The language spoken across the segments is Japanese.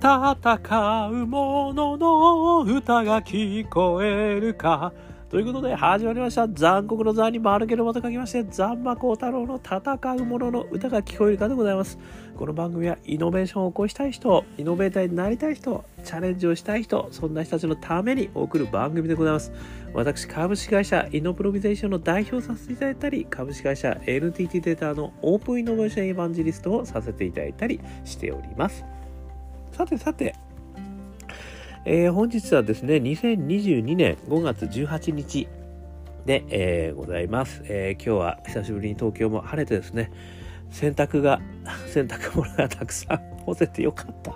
戦う者のの歌が聞こえるかということで始まりました。残酷の残に丸けのまと書きまして、残魔高太郎の戦う者の歌が聞こえるかでございます。この番組はイノベーションを起こしたい人、イノベーターになりたい人、チャレンジをしたい人、そんな人たちのために送る番組でございます。私、株式会社イノプロビゼーションの代表させていただいたり、株式会社 NTT データのオープンイノベーションエヴァンジリストをさせていただいたりしております。さてさて、えー、本日はですね、2022年5月18日で、えー、ございます、えー、今日は久しぶりに東京も晴れてですね、洗濯が、洗濯物がたくさん 干せてよかった。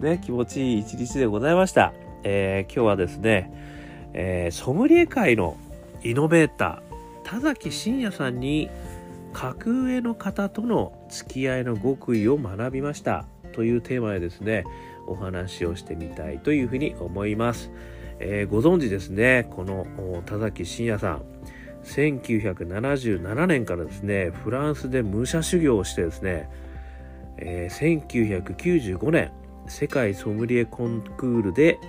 ね、気持ちいい一日でございました。え今日はですね、えソムリエ界のイノベーター、田崎真也さんに格上の方との付き合いの極意を学びましたというテーマでですねお話をしてみたいというふうに思います、えー、ご存知ですねこの田崎真也さん。1977年からですねフランスで武者修行をしてですね、えー、1995年世界ソムリエコンクールで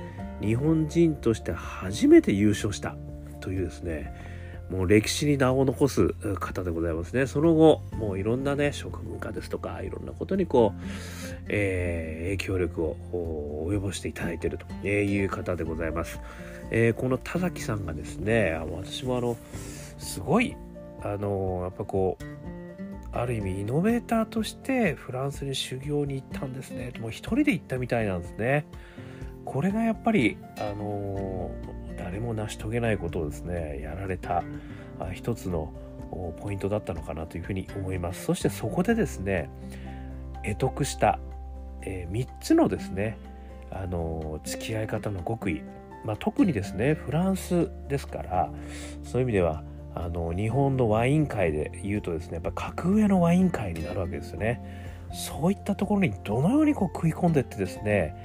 日本人として初めて優勝したというですねもう歴史に名を残す方でございますね。その後、もういろんなね、食文化ですとか、いろんなことにこう、えー、影響力を及ぼしていただいているという方でございます。えー、この田崎さんがですね、私もあの、すごい、あの、やっぱこう、ある意味イノベーターとしてフランスに修行に行ったんですね。もう一人で行ったみたいなんですね。これがやっぱり、あの誰も成し遂げないことをですねやられた一つのポイントだったのかなというふうに思います。そしてそこでですね得得した、えー、3つのですねあの付き合い方の極意、まあ、特にですねフランスですからそういう意味ではあの日本のワイン界で言うとですねやっぱ格上のワイン界になるわけですよね。そういったところにどのようにこう食い込んでってですね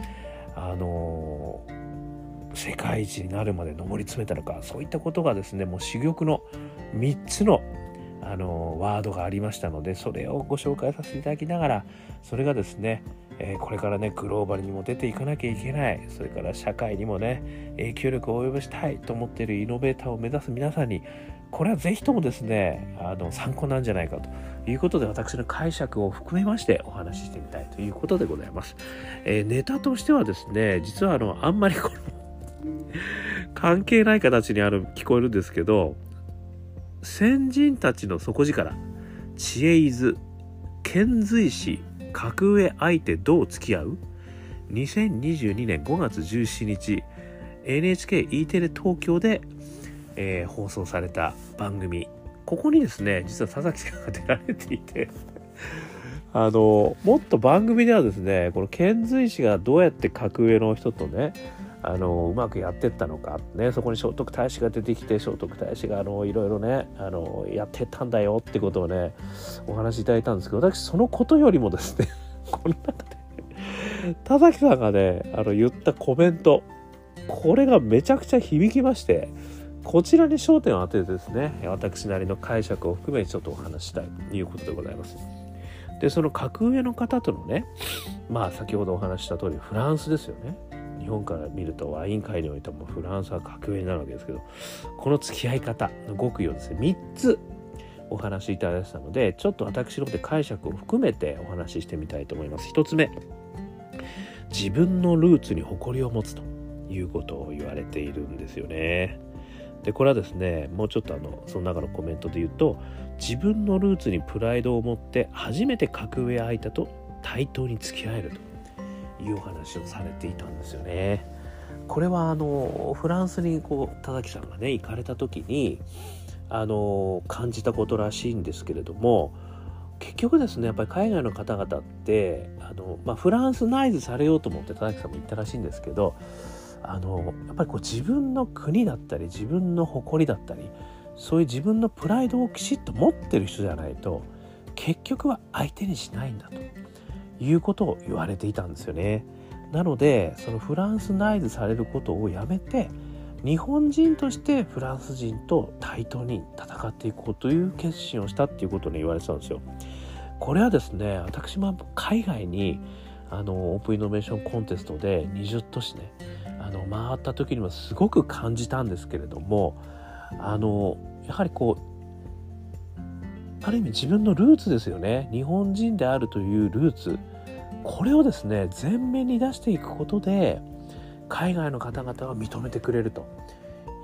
あの世界一になるまで上り詰めたのかそういったことがですねもう珠玉の3つのあのワードがありましたのでそれをご紹介させていただきながらそれがですね、えー、これからねグローバルにも出ていかなきゃいけないそれから社会にもね影響力を及ぼしたいと思っているイノベーターを目指す皆さんにこれはぜひともですねあの参考なんじゃないかということで私の解釈を含めましてお話ししてみたいということでございます、えー、ネタとしてはですね実はあのあんまりこの関係ない形にある聞こえるんですけど先人たちの底力知恵伊豆遣隋使格上相手どう付き合う？2022年5月17日 NHKE テレ東京で、えー、放送された番組。ここにですね実は佐々木さんが出られていて あのもっと番組ではですねこの遣隋使がどうやって格上の人とねあのうまくやってったのか、ね、そこに聖徳太子が出てきて聖徳太子があのいろいろねあのやってったんだよってことをねお話しいただいたんですけど私そのことよりもですね この中で田崎さんがねあの言ったコメントこれがめちゃくちゃ響きましてこちらに焦点を当ててですね私なりの解釈を含めちょっとお話したいということでございます。でその格上の方とのねまあ先ほどお話した通りフランスですよね日本から見るとワイン界においてもフランスは格上になるわけですけどこの付き合い方の極意をですね3つお話しいただいたのでちょっと私の方で解釈を含めてお話ししてみたいと思います。1つ目自分のルーツに誇りを持つということを言われているんですよね。でこれはですねもうちょっとあのその中のコメントで言うと自分のルーツにプライドを持って初めて格上相手と対等に付き合えると。いう話をされていたんですよね。これはあのフランスにこう田崎さんがね行かれた時にあの感じたことらしいんですけれども結局ですねやっぱり海外の方々ってあの、まあ、フランスナイズされようと思って田崎さんも言ったらしいんですけどあのやっぱりこう自分の国だったり自分の誇りだったりそういう自分のプライドをきちっと持ってる人じゃないと結局は相手にしないんだと。いうことを言われていたんですよね。なのでそのフランスナイズされることをやめて日本人としてフランス人と対等に戦っていこうという決心をしたっていうことに言われてたんですよ。これはですね私も海外にあのオープンイノベーションコンテストで20都市ねあの回った時にはすごく感じたんですけれどもあのやはりこうある意味自分のルーツですよね日本人であるというルーツこれをですね前面に出していくことで海外の方々は認めてくれると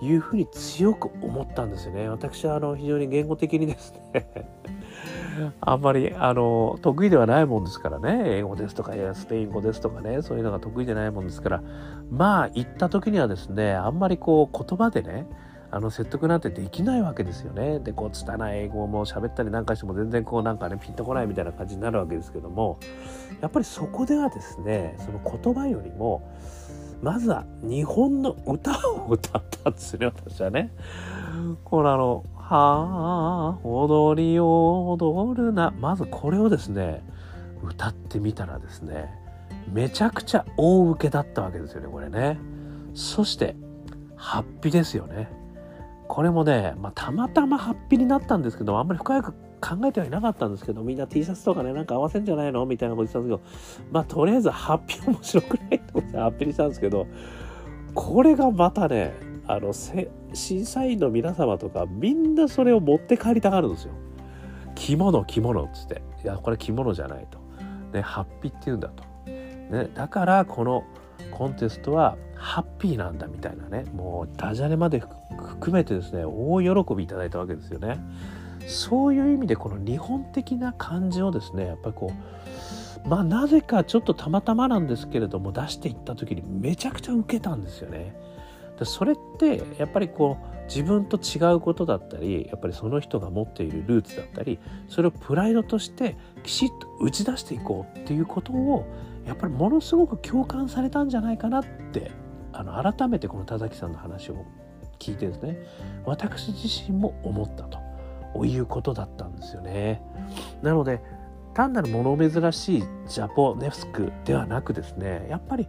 いうふうに強く思ったんですよね。私はあの非常に言語的にですね あんまりあの得意ではないもんですからね。英語ですとかスペイン語ですとかねそういうのが得意でないもんですから。まあ行った時にはですねあんまりこう言葉でねあの説得なんてできないわけですよね。でこう拙い英語も喋ったりなんかしても全然こうなんかねピンとこないみたいな感じになるわけですけどもやっぱりそこではですねその言葉よりもまずは日本の歌を歌ったんですね私はね。このあのはあ踊りを踊るなまずこれをですね歌ってみたらですねめちゃくちゃ大受けだったわけですよねこれねそしてハッピーですよねこれもね、まあ、たまたまハッピになったんですけどあんまり深く考えてはいなかったんですけどみんな T シャツとかねなんか合わせんじゃないの？みたいなこと言ってたんですけどまあとりあえずハッピー面白くないと思って ハッピーにしたんですけどこれがまたねあの審査員の皆様とかみんなそれを持って帰りたがるんですよ。着物着物っつっていやこれ着物じゃないと。ねハッピーって言うんだと。ね、だからこのコンテストはハッピーなんだみたいなねもうダジャレまで含めてですね大喜びいただいたわけですよね。そういう意味でこの日本的な感じをですねやっぱりこうまあなぜかちょっとたまたまなんですけれども出していった時にめちゃくちゃウケたんですよね。でそれってやっぱりこう自分と違うことだったりやっぱりその人が持っているルーツだったりそれをプライドとしてきちっと打ち出していこうっていうことをやっぱりものすごく共感されたんじゃないかなってあの改めてこの田崎さんの話を聞いてですね。私自身も思ったと。いうことだったんですよね。なので単なる物珍しいジャポネフスクではなくですねやっぱり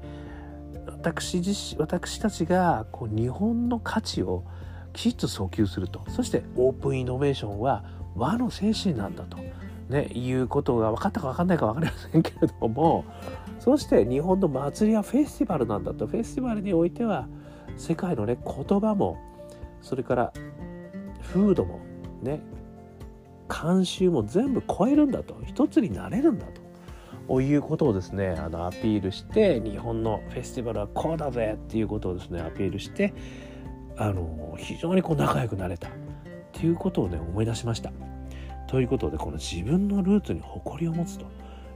私自身私たちがこう日本の価値をきちっと訴求すると。そしてオープンイノベーションは和の精神なんだと、ね、いうことが分かったか分かんないか分かりませんけれどもそして日本の祭りはフェスティバルなんだと。フェスティバルにおいては世界のね言葉もそれから風土もね慣習も全部超えるんだと。一つになれるんだと。いうことをですねあのアピールして日本のフェスティバルはこうだぜっていうことをですねアピールしてあの非常にこう仲良くなれた。っていうことをね思い出しました。ということでこの自分のルーツに誇りを持つと。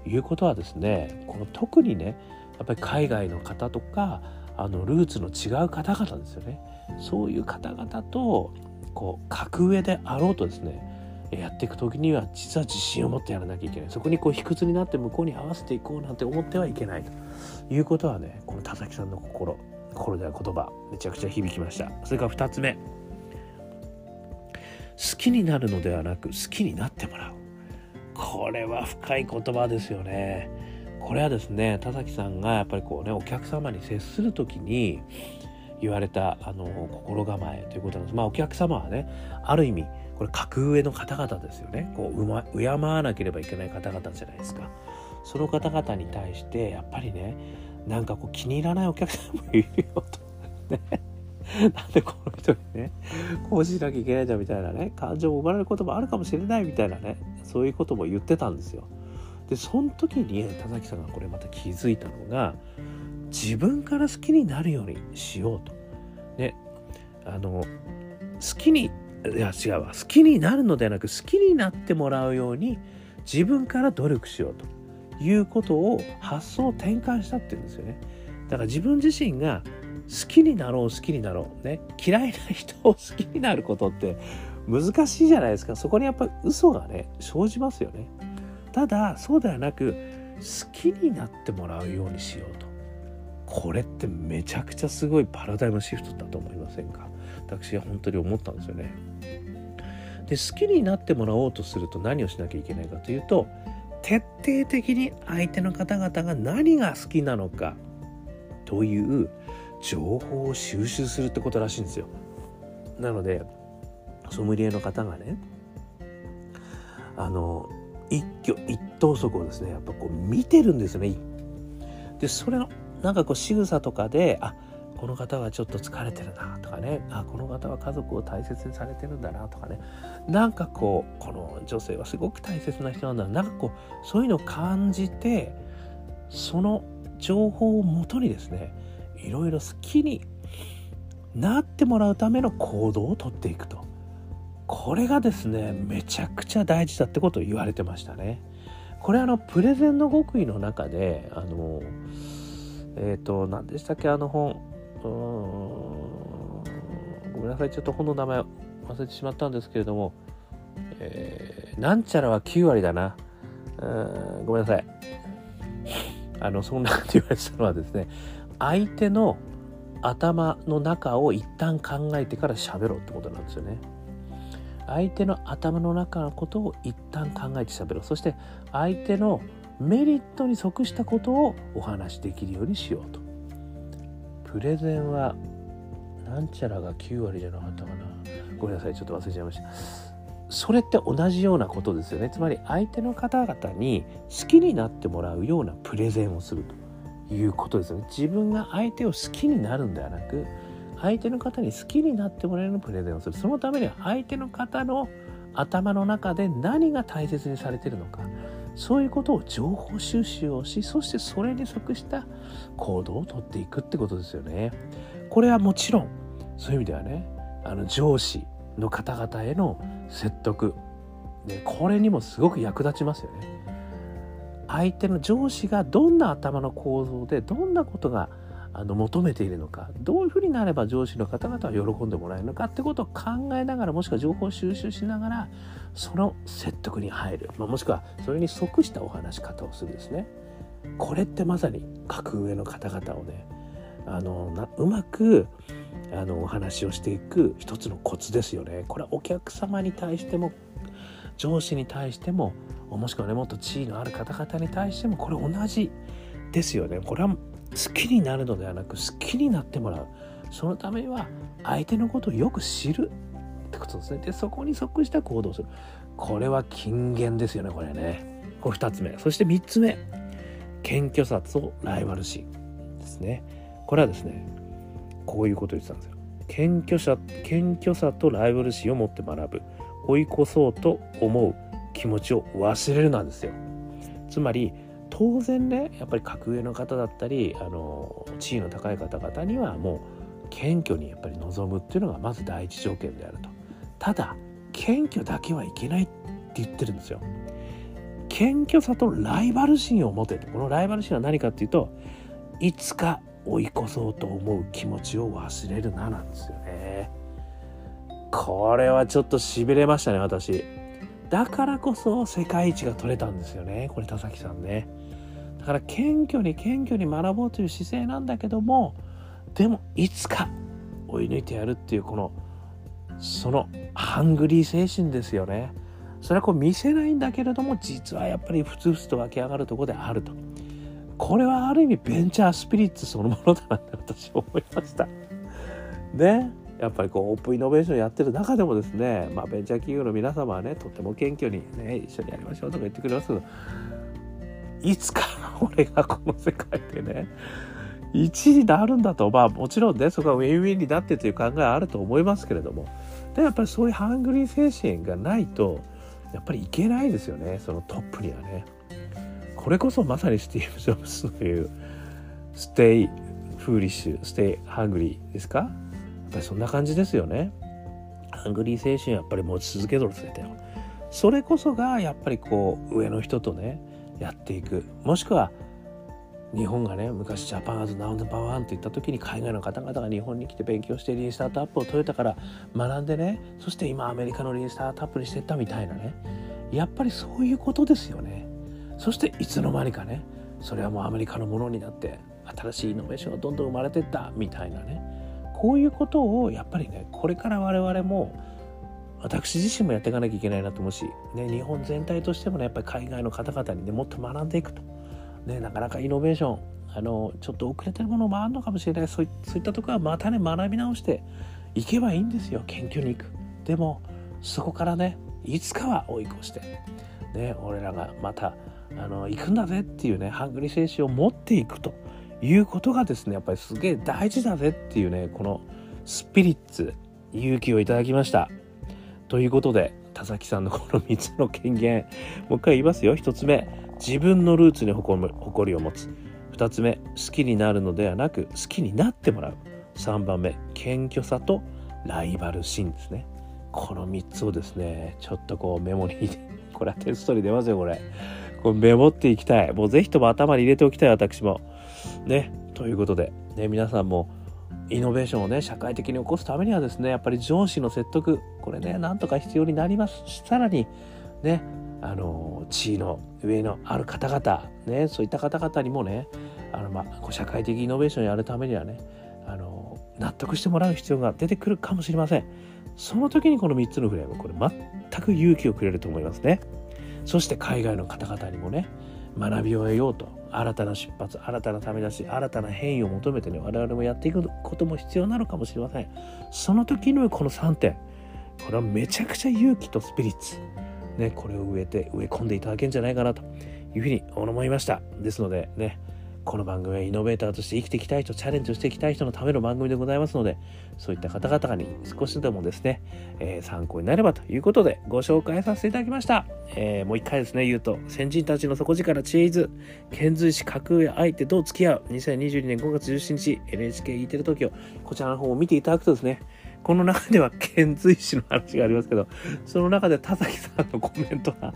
いうことはですねこの特にねやっぱり海外の方とかあのルーツの違う方々ですよね。そういう方々とこう格上であろうとですねやっていく時には実は自信を持ってやらなきゃいけない。そこにこう卑屈になって向こうに合わせていこうなんて思ってはいけないと。いうことはねこの田崎さんの心心では言葉めちゃくちゃ響きました。それから2つ目。好きになるのではなく好きになってもらう。これは深い言葉ですよね。これはですね田崎さんがやっぱりこうねお客様に接する時に言われたあの心構えということなんです。まあお客様はねある意味これ格上の方々ですよね。こうう、ま、敬わなければいけない方々じゃないですか。その方々に対してやっぱりねなんかこう気に入らないお客さんもいるよと。ね。なんでこの人にねこうしなきゃいけないじゃんみたいなね感情を生まれることもあるかもしれないみたいなねそういうことも言ってたんですよ。でその時に田崎さんがこれまた気づいたのが自分から好きになるようにしようと。ねあの好きにいや違うわ。好きになるのではなく好きになってもらうように自分から努力しようと。いうことを発想を転換したっていうんですよね。だから自分自身が好きになろう好きになろう。ね。嫌いな人を好きになることって難しいじゃないですか。そこにやっぱり嘘がね生じますよね。ただそうではなく好きになってもらうようにしようと。これってめちゃくちゃすごいパラダイムシフトだと思いませんか？私は本当に思ったんですよね。で好きになってもらおうとすると何をしなきゃいけないかというと徹底的に相手の方々が何が好きなのかという情報を収集するってことらしいんですよ。なのでソムリエの方がねあの一挙一投足をですねやっぱこう見てるんですよね。でそれのなんかこう仕草とかであこの方はちょっと疲れてるなとかね。あこの方は家族を大切にされてるんだなとかね。なんかこうこの女性はすごく大切な人なんだな。んかこうそういうのを感じてその情報をもとにですねいろいろ好きになってもらうための行動をとっていくと。これがですねめちゃくちゃ大事だってことを言われてましたね。これあのプレゼンの極意の中であのえっ、ー、と何でしたっけあの本ごめんなさいちょっと本の名前忘れてしまったんですけれども、えー、なんちゃらは9割だな。ごめんなさい。あのそんなって言われてたのはですね相手の頭の中を一旦考えてから喋ろうってことなんですよね。相手の頭の中のことを一旦考えて喋ろう。そして相手のメリットに即したことをお話しできるようにしようと。プレゼンはなんちゃらが9割じゃなかったかな。ごめんなさいちょっと忘れちゃいました。それって同じようなことですよね。つまり相手の方々に好きになってもらうようなプレゼンをすると。いうことですよね自分が相手を好きになるんではなく相手の方に好きになってもらえるプレゼンをするそのためには相手の方の頭の中で何が大切にされてるのかそういうことを情報収集をしそしてそれに即した行動をとっていくってことですよね。これはもちろんそういう意味ではねあの上司の方々への説得、ね、これにもすごく役立ちますよね。相手の上司がどんな頭の構造でどんなことがあの求めているのかどういうふうになれば上司の方々は喜んでもらえるのかってことを考えながらもしくは情報収集しながらその説得に入る、まあ、もしくはそれに即したお話し方をするですね。これってまさに格上の方々をねあのなうまくあのお話をしていく一つのコツですよね。これはお客様に対しても上司に対してももしくはねもっと地位のある方々に対してもこれ同じですよね。これは好きになるのではなく好きになってもらう。そのためには相手のことをよく知るってことですね。でそこに即した行動する。これは金言ですよねこれね。これ2つ目。そして3つ目。謙虚さとライバル心ですね。これはですねこういうことを言ってたんですよ。謙虚さ謙虚さとライバル心を持って学ぶ。追い越そうと思う気持ちを忘れるなんですよ。つまり当然ねやっぱり格上の方だったりあの地位の高い方々にはもう謙虚にやっぱり臨むっていうのがまず第一条件であると。ただ謙虚だけはいけないって言ってるんですよ。謙虚さとライバル心を持てこのライバル心は何かっていうといつか追い越そうと思う気持ちを忘れるななんですよね。これはちょっとしびれましたね私。だからこそ世界一が取れたんですよねこれ田崎さんね。だから謙虚に謙虚に学ぼうという姿勢なんだけどもでもいつか追い抜いてやるっていうこのそのハングリー精神ですよね。それはこう見せないんだけれども実はやっぱりふつふつと湧き上がるとこであると。これはある意味ベンチャースピリッツそのものだなって私思いました。ね。やっぱりこうオープンイノベーションやってる中でもですね、まあ、ベンチャー企業の皆様はねとっても謙虚にね一緒にやりましょうとか言ってくれます。けどいつか俺がこの世界でね1位になるんだとまあもちろんねそこはウィンウィンになってという考えはあると思いますけれども。でやっぱりそういうハングリー精神がないとやっぱりいけないですよねそのトップにはね。これこそまさにスティーブ・ジョブスの言う stay foolish stay hungry ですか？やっぱりそんな感じですよね。ハングリー精神やっぱり持ち続けろって言ってたよそれこそがやっぱりこう上の人とねやっていく。もしくは日本がね昔 Japan as number one と言った時に海外の方々が日本に来て勉強して lean startup をトヨタから学んでねそして今アメリカのリンスタートアップにしてったみたいなね。やっぱりそういうことですよね。そしていつの間にかねそれはもうアメリカのものになって新しいイノベーションがどんどん生まれてったみたいなね。こういうことをやっぱりねこれから我々も私自身もやっていかなきゃいけないなと思うし、ね、日本全体としてもねやっぱり海外の方々にねもっと学んでいくと、ね、なかなかイノベーションあのちょっと遅れてるものもあるのかもしれない。そういったところはまたね学び直していけばいいんですよ。研究に行く。でもそこからねいつかは追い越してね俺らがまたあの行くんだぜっていうねハングリー精神を持っていくと。いうことがですねやっぱりすげえ大事だぜっていうねこのスピリッツ勇気をいただきました。ということで田崎さんのこの3つの権限 もう一回言いますよ。1つ目自分のルーツに誇りを持つ。2つ目好きになるのではなく好きになってもらう。3番目謙虚さとライバル心ですね。この3つをですねちょっとこうメモにこれはテストに出ますよこれ。これメモっていきたい。もうぜひとも頭に入れておきたい私も。ねということで、ね、皆さんもイノベーションをね社会的に起こすためにはですねやっぱり上司の説得これねなんとか必要になります。さらにねあの地位の上のある方々ねそういった方々にもねあの、まあ、社会的イノベーションをやるためにはねあの納得してもらう必要が出てくるかもしれません。その時にこの3つのフレームこれ全く勇気をくれると思いますね。そして海外の方々にもね学びを得ようと新たな出発新たなため出し新たな変異を求めてね我々もやっていくことも必要なのかもしれません。その時のこの3点これはめちゃくちゃ勇気とスピリッツ。ねこれを植えて植え込んでいただけるんじゃないかなというふうに思いました。ですのでねこの番組はイノベーターとして生きていきたい人、チャレンジをしていきたい人のための番組でございますので、そういった方々に少しでもですね、えー、参考になればということでご紹介させていただきました。えー、もう一回ですね、言うと、先人たちの底力知恵図、遣隋使架空や相手どう付き合う、2022年5月17日、NHKE テレ東京、こちらの方を見ていただくとですね、この中では遣隋使の話がありますけど、その中で田崎さんのコメントが、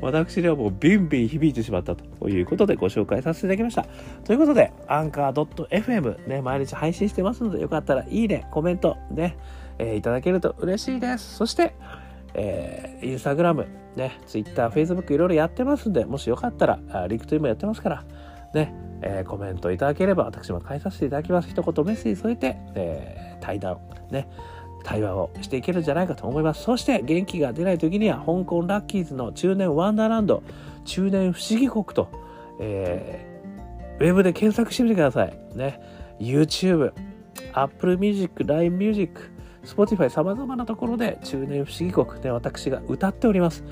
私にはもうビンビン響いてしまったということでご紹介させていただきました。ということで、アンカー .fm ね、毎日配信してますので、よかったらいいね、コメントね、えー、いただけると嬉しいです。そして、えー、インスタグラム、ね、ツイッター、フェイスブックいろいろやってますんで、もしよかったら、リクトイもやってますから、ね、えー、コメントいただければ私も返させていただきます。一言メッセージ添えて、えー、対談、ね、対話をしていけるんじゃないかと思います。そして元気が出ない時には香港ラッキーズの中年ワンダーランド、中年不思議国と、えー、ウェブで検索してみてください。ね、YouTube、Apple Music、LINE Music、Spotify 様々なところで中年不思議国で、私が歌っております。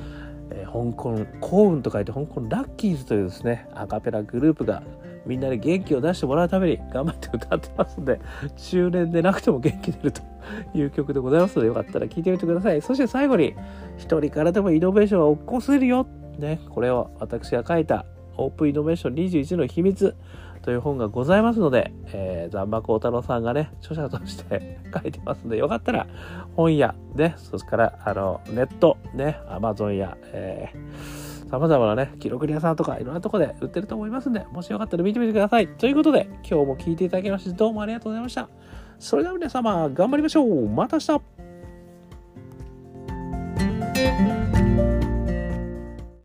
えー、香港幸運と書いて香港ラッキーズというですねアカペラグループがみんなで元気を出してもらうために頑張って歌ってますんで中年でなくても元気出るという曲でございますのでよかったら聴いてみてください。そして最後に一人からでもイノベーションは起こせるよ。ねこれを私が書いたオープンイノベーション21の秘密という本がございますので、えー、ザンマコウタロさんがね、著者として 書いてますので、よかったら本屋、ね、それからあのネット、ね、アマゾンや、えー、様々なね、記録屋さんとかいろんなとこで売ってると思いますんで、もしよかったら見てみてください。ということで、今日も聴いていただきまして、どうもありがとうございました。それでは皆様、頑張りましょうまた明日